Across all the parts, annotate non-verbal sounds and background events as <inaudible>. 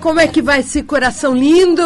Como é que vai esse coração lindo?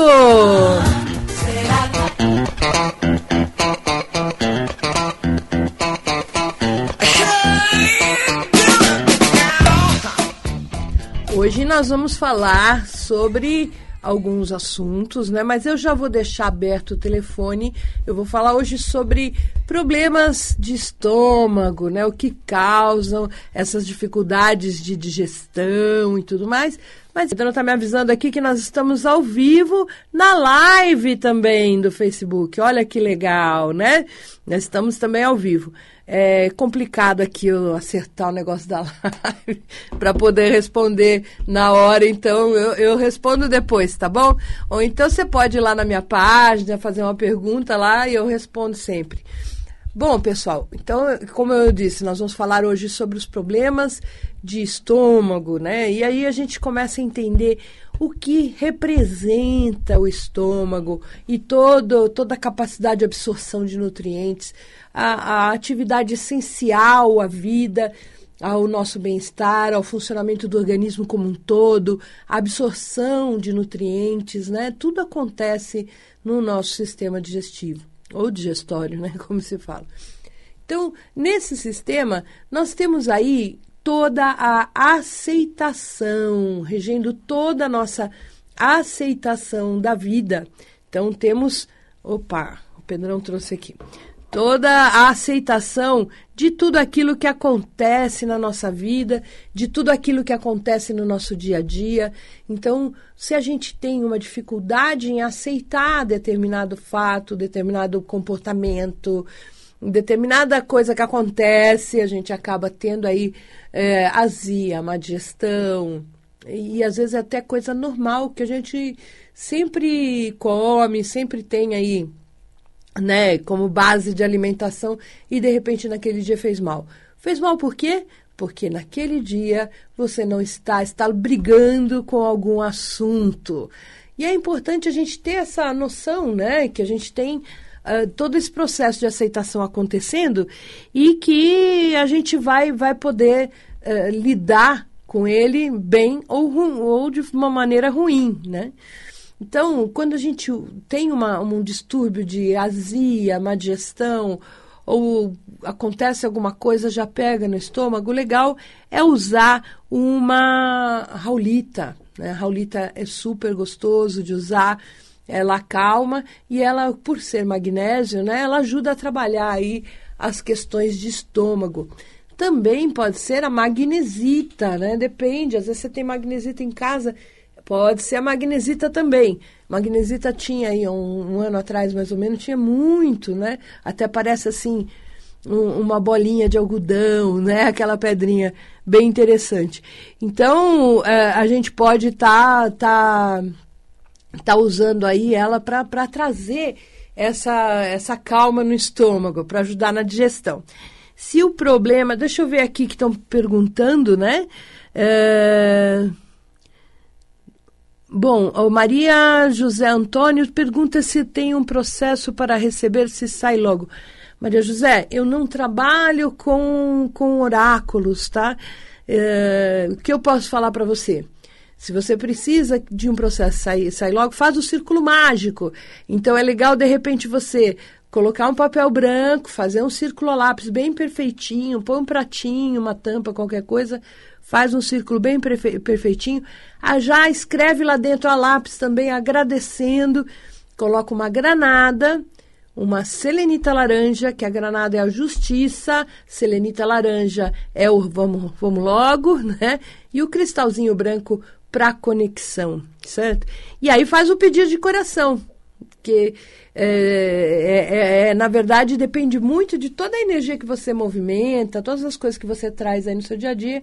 Hoje nós vamos falar sobre alguns assuntos, né? Mas eu já vou deixar aberto o telefone. Eu vou falar hoje sobre problemas de estômago, né? O que causam essas dificuldades de digestão e tudo mais. Mas então está me avisando aqui que nós estamos ao vivo na live também do Facebook. Olha que legal, né? Nós estamos também ao vivo. É complicado aqui eu acertar o negócio da <laughs> live para poder responder na hora, então eu, eu respondo depois, tá bom? Ou então você pode ir lá na minha página, fazer uma pergunta lá e eu respondo sempre. Bom, pessoal, então, como eu disse, nós vamos falar hoje sobre os problemas de estômago, né? E aí a gente começa a entender o que representa o estômago e todo, toda a capacidade de absorção de nutrientes, a, a atividade essencial à vida, ao nosso bem-estar, ao funcionamento do organismo como um todo, a absorção de nutrientes, né? Tudo acontece no nosso sistema digestivo ou digestório, né, <laughs> como se fala. Então, nesse sistema, nós temos aí toda a aceitação, regendo toda a nossa aceitação da vida. Então, temos. Opa, o Pedrão trouxe aqui. Toda a aceitação de tudo aquilo que acontece na nossa vida, de tudo aquilo que acontece no nosso dia a dia. Então, se a gente tem uma dificuldade em aceitar determinado fato, determinado comportamento, determinada coisa que acontece, a gente acaba tendo aí é, azia, má digestão, e às vezes é até coisa normal que a gente sempre come, sempre tem aí, né, como base de alimentação, e de repente naquele dia fez mal. Fez mal por quê? Porque naquele dia você não está, está brigando com algum assunto. E é importante a gente ter essa noção, né, que a gente tem uh, todo esse processo de aceitação acontecendo e que a gente vai, vai poder uh, lidar com ele bem ou, ou de uma maneira ruim, né? Então, quando a gente tem uma, um distúrbio de azia, má digestão, ou acontece alguma coisa, já pega no estômago, o legal é usar uma raulita. Né? A raulita é super gostoso de usar ela acalma e ela, por ser magnésio, né, ela ajuda a trabalhar aí as questões de estômago. Também pode ser a magnesita, né? Depende, às vezes você tem magnesita em casa, pode ser a magnesita também. Magnesita tinha aí um, um ano atrás, mais ou menos, tinha muito, né? Até parece assim, um, uma bolinha de algodão, <laughs> né? Aquela pedrinha bem interessante. Então, é, a gente pode estar tá, tá está usando aí ela para trazer essa, essa calma no estômago, para ajudar na digestão. Se o problema. Deixa eu ver aqui que estão perguntando, né? É... Bom, Maria José Antônio pergunta se tem um processo para receber, se sai logo. Maria José, eu não trabalho com, com oráculos, tá? É, o que eu posso falar para você? Se você precisa de um processo sair, sair logo, faz o círculo mágico. Então é legal, de repente, você colocar um papel branco, fazer um círculo a lápis bem perfeitinho, põe um pratinho, uma tampa, qualquer coisa, faz um círculo bem perfeitinho. Ah, já escreve lá dentro a lápis também agradecendo, coloca uma granada, uma selenita laranja, que a granada é a justiça, selenita laranja é o vamos, vamos logo, <laughs> né? E o cristalzinho branco para conexão, certo? E aí faz o pedido de coração, que é, é, é, é, na verdade depende muito de toda a energia que você movimenta, todas as coisas que você traz aí no seu dia a dia.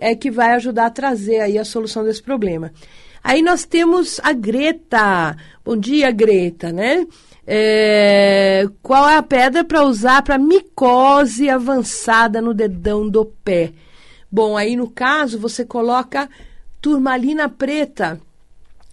é que vai ajudar a trazer aí a solução desse problema. Aí nós temos a Greta. Bom dia, Greta, né? É, qual é a pedra para usar para micose avançada no dedão do pé? Bom, aí no caso você coloca turmalina preta.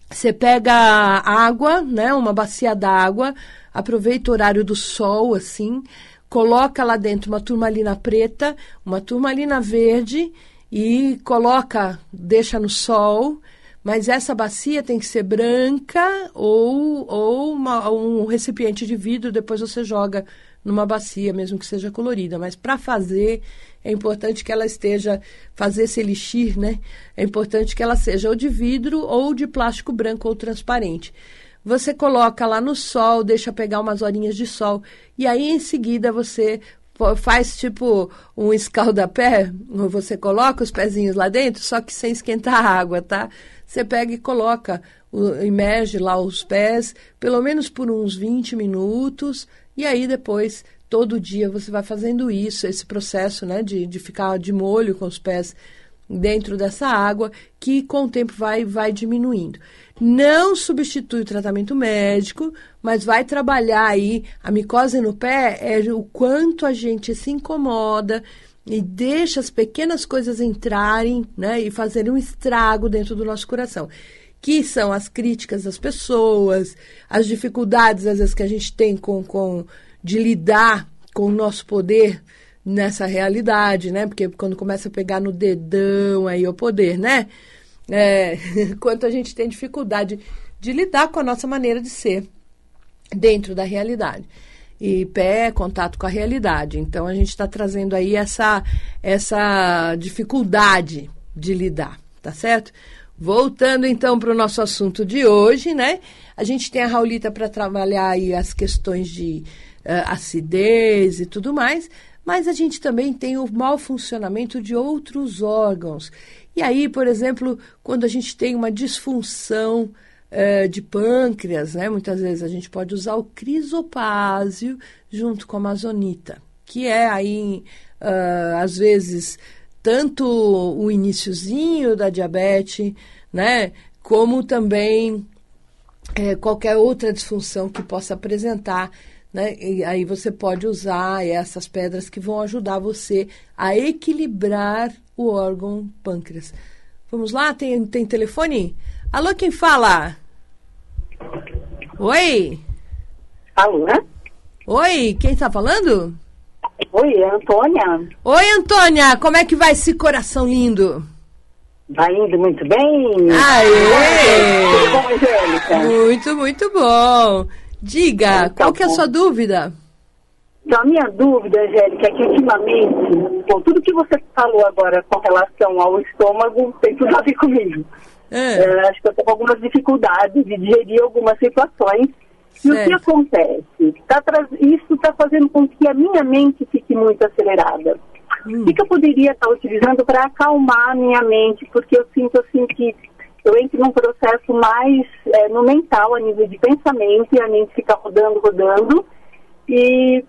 Você pega água, né, uma bacia d'água, aproveita o horário do sol, assim, coloca lá dentro uma turmalina preta, uma turmalina verde e coloca, deixa no sol, mas essa bacia tem que ser branca ou, ou uma, um recipiente de vidro, depois você joga numa bacia, mesmo que seja colorida. Mas para fazer, é importante que ela esteja, fazer esse elixir, né? É importante que ela seja ou de vidro ou de plástico branco ou transparente. Você coloca lá no sol, deixa pegar umas horinhas de sol, e aí em seguida você faz tipo um escaldapé, você coloca os pezinhos lá dentro, só que sem esquentar a água, tá? Você pega e coloca, imerge lá os pés, pelo menos por uns 20 minutos, e aí depois, todo dia, você vai fazendo isso, esse processo né, de, de ficar de molho com os pés dentro dessa água, que com o tempo vai, vai diminuindo. Não substitui o tratamento médico, mas vai trabalhar aí a micose no pé, é o quanto a gente se incomoda e deixa as pequenas coisas entrarem né, e fazerem um estrago dentro do nosso coração. Que são as críticas das pessoas, as dificuldades, às vezes, que a gente tem com, com de lidar com o nosso poder nessa realidade, né? Porque quando começa a pegar no dedão aí o poder, né? É, <laughs> quanto a gente tem dificuldade de lidar com a nossa maneira de ser dentro da realidade. E pé é contato com a realidade. Então a gente está trazendo aí essa, essa dificuldade de lidar, tá certo? Voltando então para o nosso assunto de hoje, né? A gente tem a Raulita para trabalhar aí as questões de uh, acidez e tudo mais, mas a gente também tem o mau funcionamento de outros órgãos. E aí, por exemplo, quando a gente tem uma disfunção uh, de pâncreas, né, muitas vezes a gente pode usar o crisopásio junto com a amazonita, que é aí, uh, às vezes, tanto o iníciozinho da diabetes, né, como também é, qualquer outra disfunção que possa apresentar né? E aí você pode usar essas pedras que vão ajudar você a equilibrar o órgão pâncreas. Vamos lá? Tem, tem telefone? Alô, quem fala? Oi? Alô? Oi, quem está falando? Oi, é Antônia. Oi, Antônia, como é que vai esse coração lindo? Vai indo muito bem. Aê! Tudo bom, Angélica? Muito, muito bom. Diga, então, qual que é a sua dúvida? Então, a minha dúvida, Angélica, é que ultimamente, bom, tudo que você falou agora com relação ao estômago tem tudo a ver comigo. É. É, acho que eu estou com algumas dificuldades de digerir algumas situações. E o que acontece? Tá isso está fazendo com que a minha mente fique muito acelerada. Hum. O que, eu poderia estar utilizando para acalmar a minha mente? Porque eu sinto assim que eu entro num processo mais é, no mental, a nível de pensamento, e a mente fica rodando, rodando, e,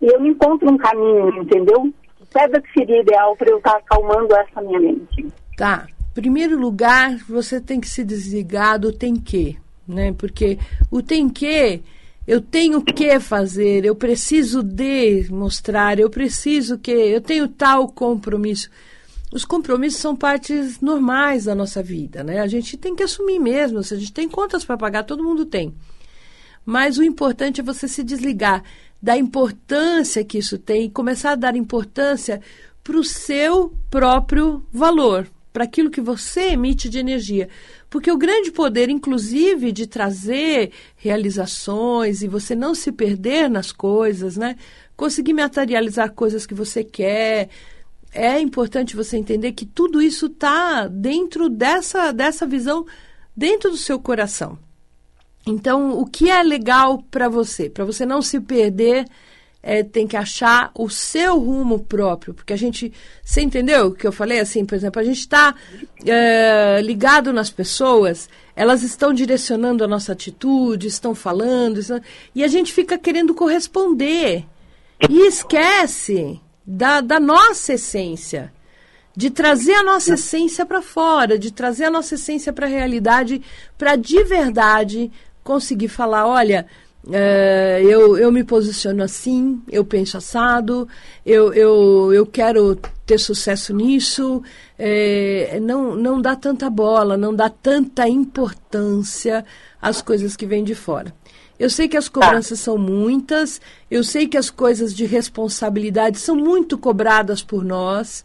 e eu não encontro um caminho, entendeu? Pedra que seria ideal para eu estar acalmando essa minha mente. Tá. Primeiro lugar, você tem que se desligar do tem que, né? Porque o tem que, eu tenho que fazer, eu preciso de mostrar, eu preciso que, eu tenho tal compromisso os compromissos são partes normais da nossa vida, né? A gente tem que assumir mesmo, se a gente tem contas para pagar, todo mundo tem. Mas o importante é você se desligar da importância que isso tem e começar a dar importância para o seu próprio valor, para aquilo que você emite de energia. Porque o grande poder, inclusive, de trazer realizações e você não se perder nas coisas, né? Conseguir materializar coisas que você quer, é importante você entender que tudo isso está dentro dessa, dessa visão, dentro do seu coração. Então, o que é legal para você? Para você não se perder, é, tem que achar o seu rumo próprio. Porque a gente. Você entendeu o que eu falei? Assim, por exemplo, a gente está é, ligado nas pessoas, elas estão direcionando a nossa atitude, estão falando, estão, e a gente fica querendo corresponder. E esquece da, da nossa essência, de trazer a nossa essência para fora, de trazer a nossa essência para a realidade, para de verdade conseguir falar, olha, é, eu, eu me posiciono assim, eu penso assado, eu, eu, eu quero ter sucesso nisso, é, não, não dá tanta bola, não dá tanta importância às coisas que vêm de fora. Eu sei que as cobranças são muitas, eu sei que as coisas de responsabilidade são muito cobradas por nós.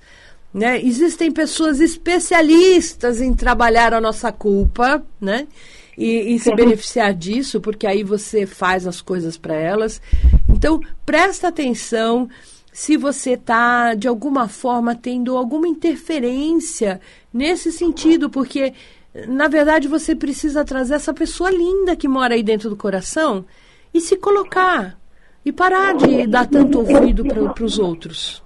Né? Existem pessoas especialistas em trabalhar a nossa culpa, né? E, e se beneficiar disso, porque aí você faz as coisas para elas. Então, presta atenção se você está, de alguma forma, tendo alguma interferência nesse sentido, porque na verdade, você precisa trazer essa pessoa linda que mora aí dentro do coração e se colocar. E parar de dar tanto ouvido para os outros.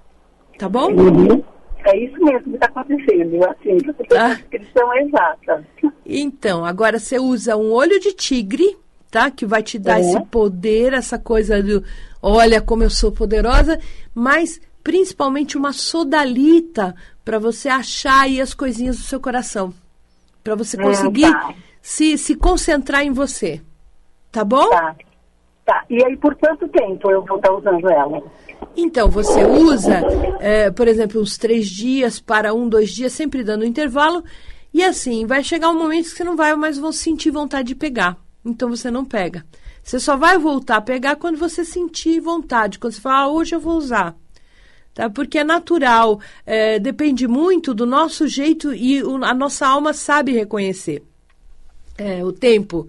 Tá bom? Uhum. É isso mesmo que está acontecendo. Assim, você tem a ah. descrição exata. Então, agora você usa um olho de tigre, tá? Que vai te dar é. esse poder, essa coisa do olha como eu sou poderosa, mas principalmente uma sodalita para você achar aí as coisinhas do seu coração para você hum, conseguir hum, tá. se, se concentrar em você. Tá bom? Tá. Tá. E aí, por quanto tempo eu vou estar usando ela? Então, você usa, é, por exemplo, uns três dias para um, dois dias, sempre dando um intervalo. E assim, vai chegar um momento que você não vai mais sentir vontade de pegar. Então, você não pega. Você só vai voltar a pegar quando você sentir vontade. Quando você falar, ah, hoje eu vou usar tá? Porque é natural, é, depende muito do nosso jeito e o, a nossa alma sabe reconhecer é, o tempo.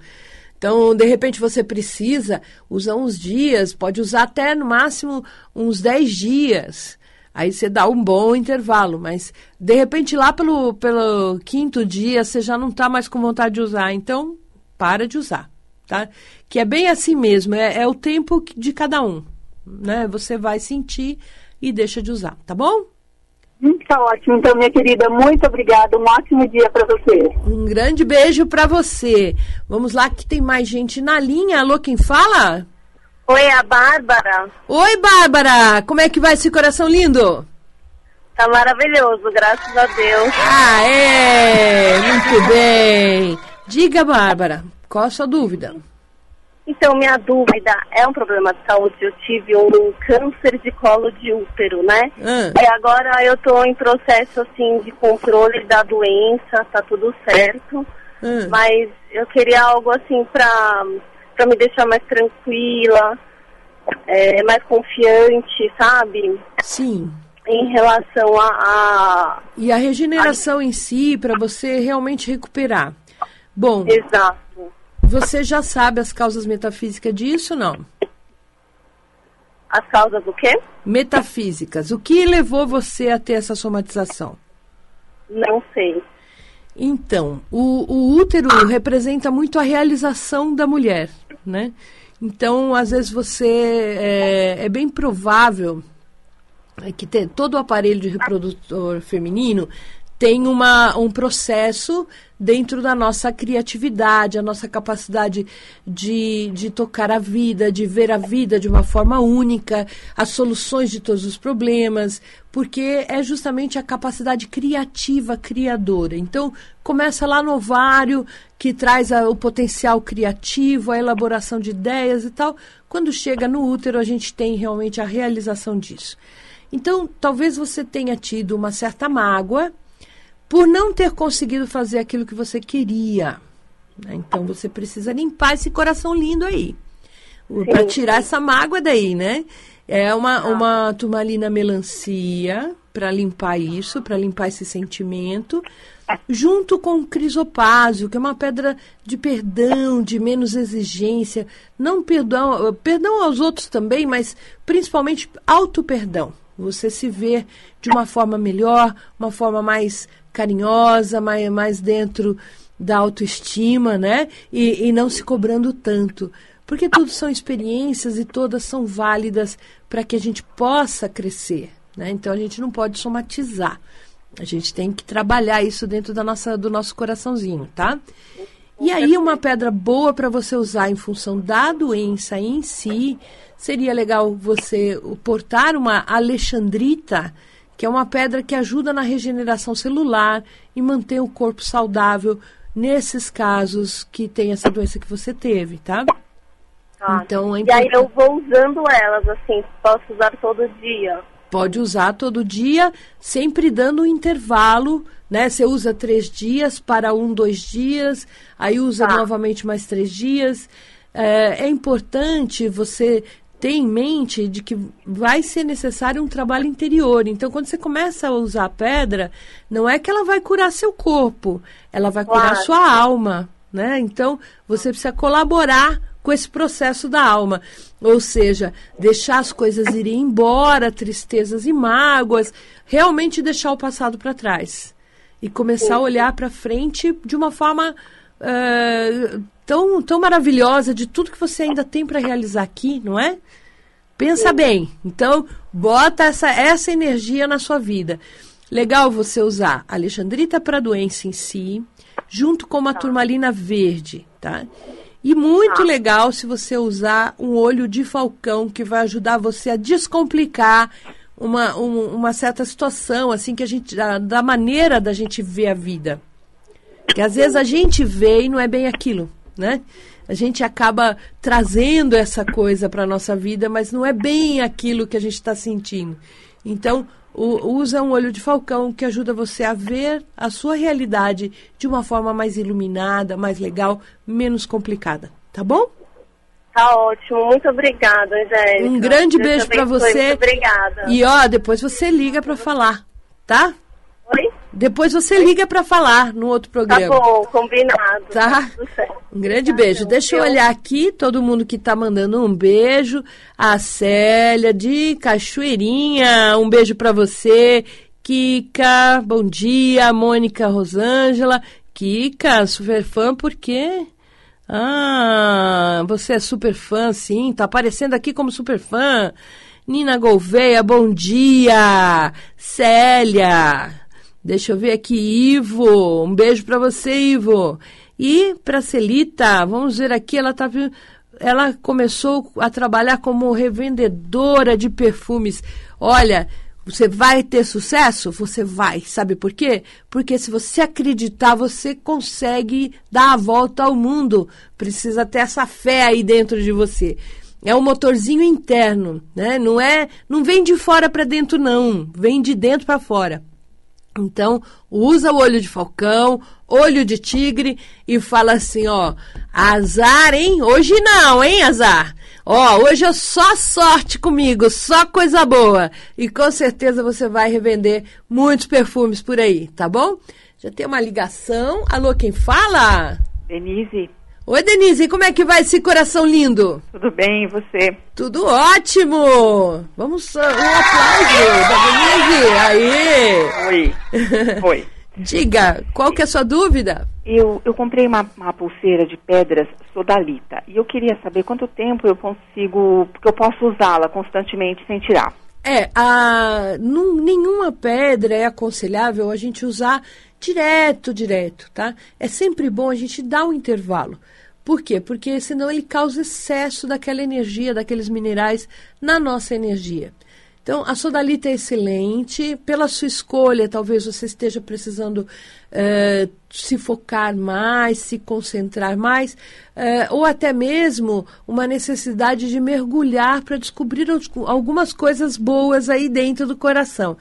Então, de repente, você precisa usar uns dias, pode usar até no máximo uns 10 dias. Aí você dá um bom intervalo, mas de repente lá pelo, pelo quinto dia você já não está mais com vontade de usar. Então, para de usar, tá? Que é bem assim mesmo, é, é o tempo de cada um. Né? Você vai sentir e deixa de usar, tá bom? Tá ótimo, então, minha querida, muito obrigada. Um ótimo dia para você. Um grande beijo para você. Vamos lá, que tem mais gente na linha. Alô, quem fala? Oi, a Bárbara. Oi, Bárbara. Como é que vai esse coração lindo? Tá maravilhoso, graças a Deus. Ah, é. Muito bem. Diga, Bárbara, qual a sua dúvida? Então, minha dúvida é um problema de saúde. Eu tive um câncer de colo de útero, né? Ah. E agora eu tô em processo, assim, de controle da doença, tá tudo certo. Ah. Mas eu queria algo, assim, pra, pra me deixar mais tranquila, é, mais confiante, sabe? Sim. Em relação a... a e a regeneração a... em si, para você realmente recuperar. Bom... Exato. Você já sabe as causas metafísicas disso, não? As causas do quê? Metafísicas. O que levou você a ter essa somatização? Não sei. Então, o, o útero representa muito a realização da mulher, né? Então, às vezes você é, é bem provável que ter, todo o aparelho de reprodutor feminino tem uma, um processo dentro da nossa criatividade, a nossa capacidade de, de tocar a vida, de ver a vida de uma forma única, as soluções de todos os problemas, porque é justamente a capacidade criativa, criadora. Então, começa lá no ovário, que traz a, o potencial criativo, a elaboração de ideias e tal. Quando chega no útero, a gente tem realmente a realização disso. Então, talvez você tenha tido uma certa mágoa por não ter conseguido fazer aquilo que você queria. Né? Então você precisa limpar esse coração lindo aí. Para tirar essa mágoa daí, né? É uma, uma turmalina melancia para limpar isso, para limpar esse sentimento, junto com crisopásio, que é uma pedra de perdão, de menos exigência, não perdão, perdão aos outros também, mas principalmente auto perdão. Você se ver de uma forma melhor, uma forma mais carinhosa, mais, mais dentro da autoestima, né? E, e não se cobrando tanto. Porque tudo são experiências e todas são válidas para que a gente possa crescer. Né? Então a gente não pode somatizar. A gente tem que trabalhar isso dentro da nossa, do nosso coraçãozinho, tá? E aí, uma pedra boa para você usar em função da doença em si, seria legal você portar uma alexandrita, que é uma pedra que ajuda na regeneração celular e mantém o corpo saudável nesses casos que tem essa doença que você teve, tá? Ah, então, é e aí eu vou usando elas, assim, posso usar todo dia? Pode usar todo dia, sempre dando um intervalo, né? Você usa três dias para um, dois dias, aí usa tá. novamente mais três dias. É, é importante você ter em mente de que vai ser necessário um trabalho interior. Então, quando você começa a usar a pedra, não é que ela vai curar seu corpo, ela vai claro. curar sua alma, né? Então, você precisa colaborar com esse processo da alma. Ou seja, deixar as coisas irem embora, tristezas e mágoas, realmente deixar o passado para trás. E começar a olhar para frente de uma forma uh, tão, tão maravilhosa de tudo que você ainda tem para realizar aqui, não é? Pensa bem. Então, bota essa, essa energia na sua vida. Legal você usar Alexandrita para a doença em si, junto com uma turmalina verde, tá? E muito ah. legal se você usar um olho de falcão que vai ajudar você a descomplicar uma, um, uma certa situação, assim, que a gente. Da, da, maneira da gente ver a vida. Que às vezes a gente vê e não é bem aquilo, né? A gente acaba trazendo essa coisa para a nossa vida, mas não é bem aquilo que a gente está sentindo. Então, o, usa um olho de falcão que ajuda você a ver a sua realidade de uma forma mais iluminada, mais legal, menos complicada. Tá bom? Tá ótimo, muito obrigada, Angélica. Um grande Deus beijo para você. Muito obrigada. E ó, depois você liga para falar, tá? Oi? Depois você liga para falar no outro tá programa. Tá bom, combinado. Tá? Um grande beijo. Deixa eu olhar aqui, todo mundo que tá mandando um beijo. A Célia de Cachoeirinha, um beijo para você. Kika, bom dia. Mônica Rosângela. Kika, super fã, por quê? Ah, você é super fã, sim. Tá aparecendo aqui como super fã. Nina Gouveia, bom dia. Célia, Deixa eu ver aqui, Ivo. Um beijo para você, Ivo. E para Celita, vamos ver aqui, ela tá ela começou a trabalhar como revendedora de perfumes. Olha, você vai ter sucesso? Você vai. Sabe por quê? Porque se você acreditar, você consegue dar a volta ao mundo. Precisa ter essa fé aí dentro de você. É um motorzinho interno, né? Não é, não vem de fora para dentro não, vem de dentro para fora. Então, usa o olho de falcão, olho de tigre e fala assim, ó, azar, hein? Hoje não, hein, azar? Ó, hoje é só sorte comigo, só coisa boa. E com certeza você vai revender muitos perfumes por aí, tá bom? Já tem uma ligação. Alô, quem fala? Denise. Oi, Denise, como é que vai esse coração lindo? Tudo bem, e você? Tudo ótimo! Vamos, uh, um aplauso da Denise! Aí! Oi! <laughs> Oi! Diga, qual que é a sua dúvida? Eu, eu comprei uma, uma pulseira de pedras sodalita e eu queria saber quanto tempo eu consigo, porque eu posso usá-la constantemente sem tirar. É, a, num, nenhuma pedra é aconselhável a gente usar direto, direto, tá? É sempre bom a gente dar um intervalo. Por quê? Porque senão ele causa excesso daquela energia, daqueles minerais na nossa energia. Então, a sodalita é excelente. Pela sua escolha, talvez você esteja precisando uh, se focar mais, se concentrar mais, uh, ou até mesmo uma necessidade de mergulhar para descobrir algumas coisas boas aí dentro do coração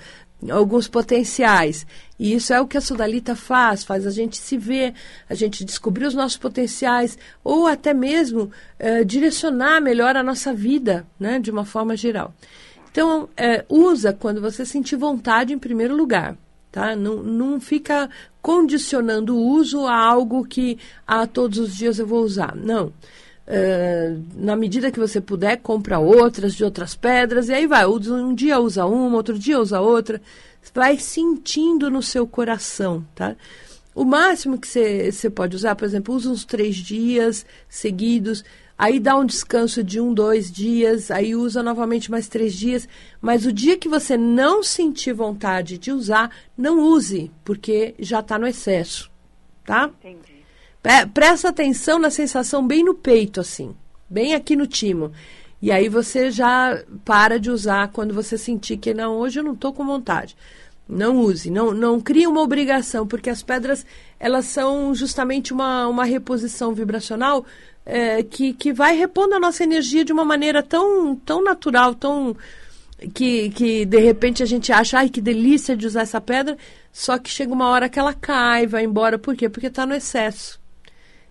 alguns potenciais. E isso é o que a Sodalita faz, faz a gente se ver, a gente descobrir os nossos potenciais, ou até mesmo uh, direcionar melhor a nossa vida, né, de uma forma geral. Então, é, usa quando você sentir vontade em primeiro lugar. Tá? Não, não fica condicionando o uso a algo que ah, todos os dias eu vou usar. Não. É, na medida que você puder, compra outras de outras pedras, e aí vai. Um dia usa uma, outro dia usa outra. Vai sentindo no seu coração, tá? O máximo que você pode usar, por exemplo, usa uns três dias seguidos. Aí dá um descanso de um, dois dias, aí usa novamente mais três dias. Mas o dia que você não sentir vontade de usar, não use, porque já está no excesso. Tá? Entendi. Presta atenção na sensação bem no peito, assim, bem aqui no timo. E aí você já para de usar quando você sentir que não, hoje eu não estou com vontade. Não use, não, não crie uma obrigação, porque as pedras elas são justamente uma, uma reposição vibracional é, que, que vai repondo a nossa energia de uma maneira tão, tão natural, tão que, que de repente a gente acha, ai que delícia de usar essa pedra, só que chega uma hora que ela cai, vai embora. Por quê? Porque está no excesso.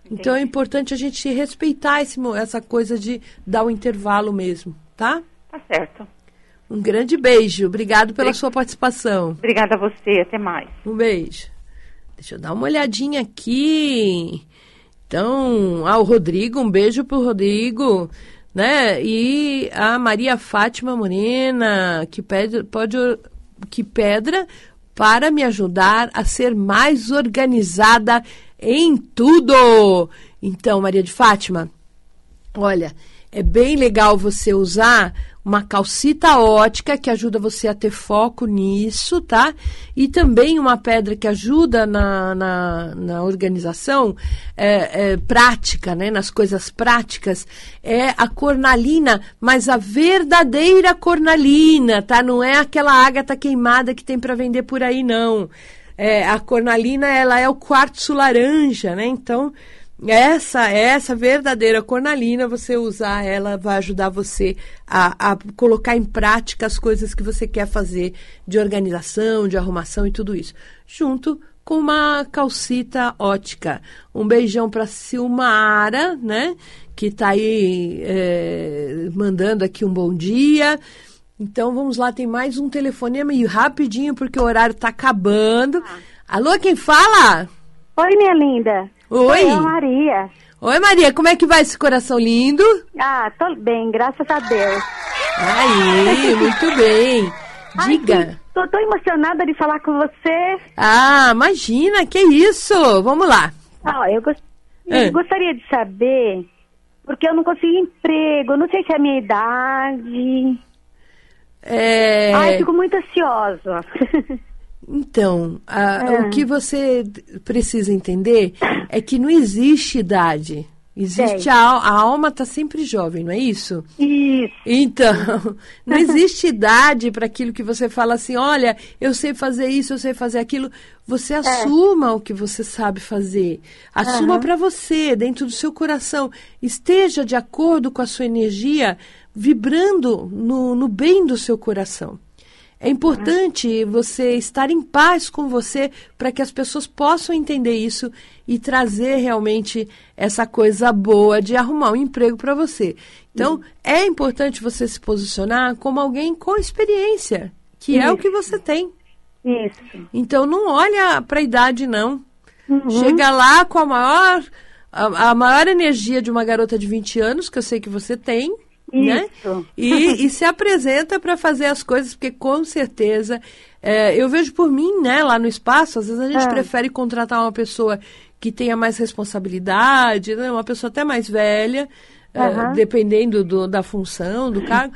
Entendi. Então é importante a gente respeitar esse, essa coisa de dar o intervalo mesmo, tá? Tá certo. Um grande beijo. Obrigado pela sua participação. Obrigada a você. Até mais. Um beijo. Deixa eu dar uma olhadinha aqui. Então, ah, o Rodrigo, um beijo pro Rodrigo, né? E a Maria Fátima Morena, que pede, pode, que pedra para me ajudar a ser mais organizada em tudo. Então, Maria de Fátima, olha, é bem legal você usar uma calcita ótica que ajuda você a ter foco nisso, tá? E também uma pedra que ajuda na, na, na organização é, é, prática, né? Nas coisas práticas, é a cornalina, mas a verdadeira cornalina, tá? Não é aquela ágata queimada que tem para vender por aí, não. É, a cornalina, ela é o quartzo laranja, né? Então, essa essa verdadeira cornalina, você usar ela vai ajudar você a, a, colocar em prática as coisas que você quer fazer de organização, de arrumação e tudo isso. Junto com uma calcita ótica. Um beijão para Silmara, né? Que está aí é, mandando aqui um bom dia. Então vamos lá, tem mais um telefonema e rapidinho porque o horário está acabando. Ah. Alô, quem fala? Oi, minha linda. Oi. Oi, Maria. Oi, Maria, como é que vai esse coração lindo? Ah, tô bem, graças a Deus. Aí, muito bem. Diga. Ai, tô, tô emocionada de falar com você. Ah, imagina, que isso. Vamos lá. Ah, eu, é. eu gostaria de saber, porque eu não consegui emprego, não sei se é a minha idade. É... Ai, fico muito ansiosa. Então, a, é. o que você precisa entender é que não existe idade. Existe a, a, alma está sempre jovem, não é isso? Isso. Então, <laughs> não existe idade para aquilo que você fala assim, olha, eu sei fazer isso, eu sei fazer aquilo. Você é. assuma o que você sabe fazer. Assuma uhum. para você, dentro do seu coração. Esteja de acordo com a sua energia, vibrando no, no bem do seu coração. É importante você estar em paz com você para que as pessoas possam entender isso e trazer realmente essa coisa boa de arrumar um emprego para você. Então, uhum. é importante você se posicionar como alguém com experiência, que isso. é o que você tem. Isso. Então, não olha para a idade, não. Uhum. Chega lá com a maior, a, a maior energia de uma garota de 20 anos, que eu sei que você tem, né? E, e se apresenta para fazer as coisas, porque com certeza é, eu vejo por mim, né, lá no espaço, às vezes a gente é. prefere contratar uma pessoa que tenha mais responsabilidade, né, uma pessoa até mais velha, é, dependendo do, da função, do cargo,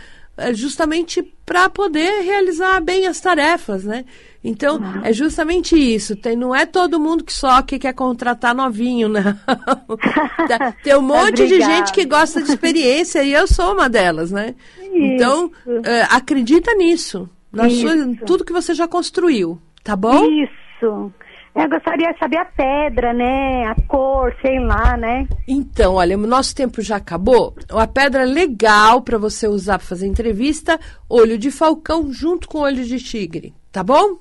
justamente para poder realizar bem as tarefas, né? Então, uhum. é justamente isso. Tem, não é todo mundo que só que quer contratar novinho, não. <laughs> Tem um monte de gente que gosta de experiência e eu sou uma delas, né? Então, isso. Então, é, acredita nisso. Na sua, tudo que você já construiu, tá bom? Isso. Eu gostaria de saber a pedra, né? A cor, sei lá, né? Então, olha, o nosso tempo já acabou. A pedra legal para você usar para fazer entrevista, olho de falcão junto com olho de tigre, tá bom?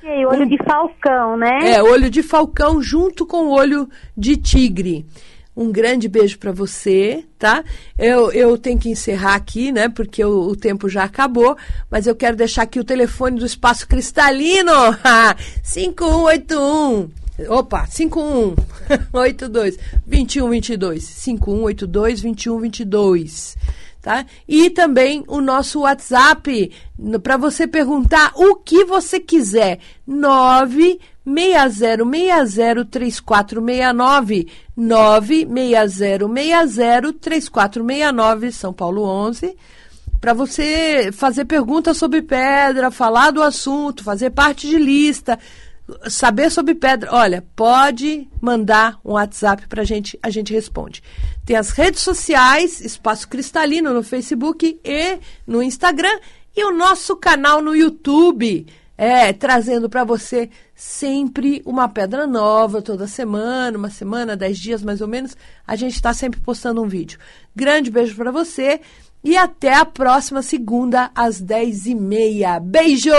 Sei, olho um, de falcão, né? É, olho de falcão junto com olho de tigre. Um grande beijo para você, tá? Eu, eu tenho que encerrar aqui, né? Porque o, o, tempo já acabou. Mas eu quero deixar aqui o telefone do Espaço Cristalino. <laughs> 5181. Opa, 5182 2122. 5182 2122 tá? E também o nosso WhatsApp para você perguntar o que você quiser. 960603469 960603469 São Paulo 11 para você fazer perguntas sobre pedra, falar do assunto, fazer parte de lista, saber sobre pedra, olha, pode mandar um WhatsApp para a gente, a gente responde. Tem as redes sociais, Espaço Cristalino no Facebook e no Instagram e o nosso canal no YouTube. É, trazendo para você sempre uma pedra nova toda semana, uma semana, dez dias mais ou menos. A gente está sempre postando um vídeo. Grande beijo para você e até a próxima segunda às dez e meia. Beijo!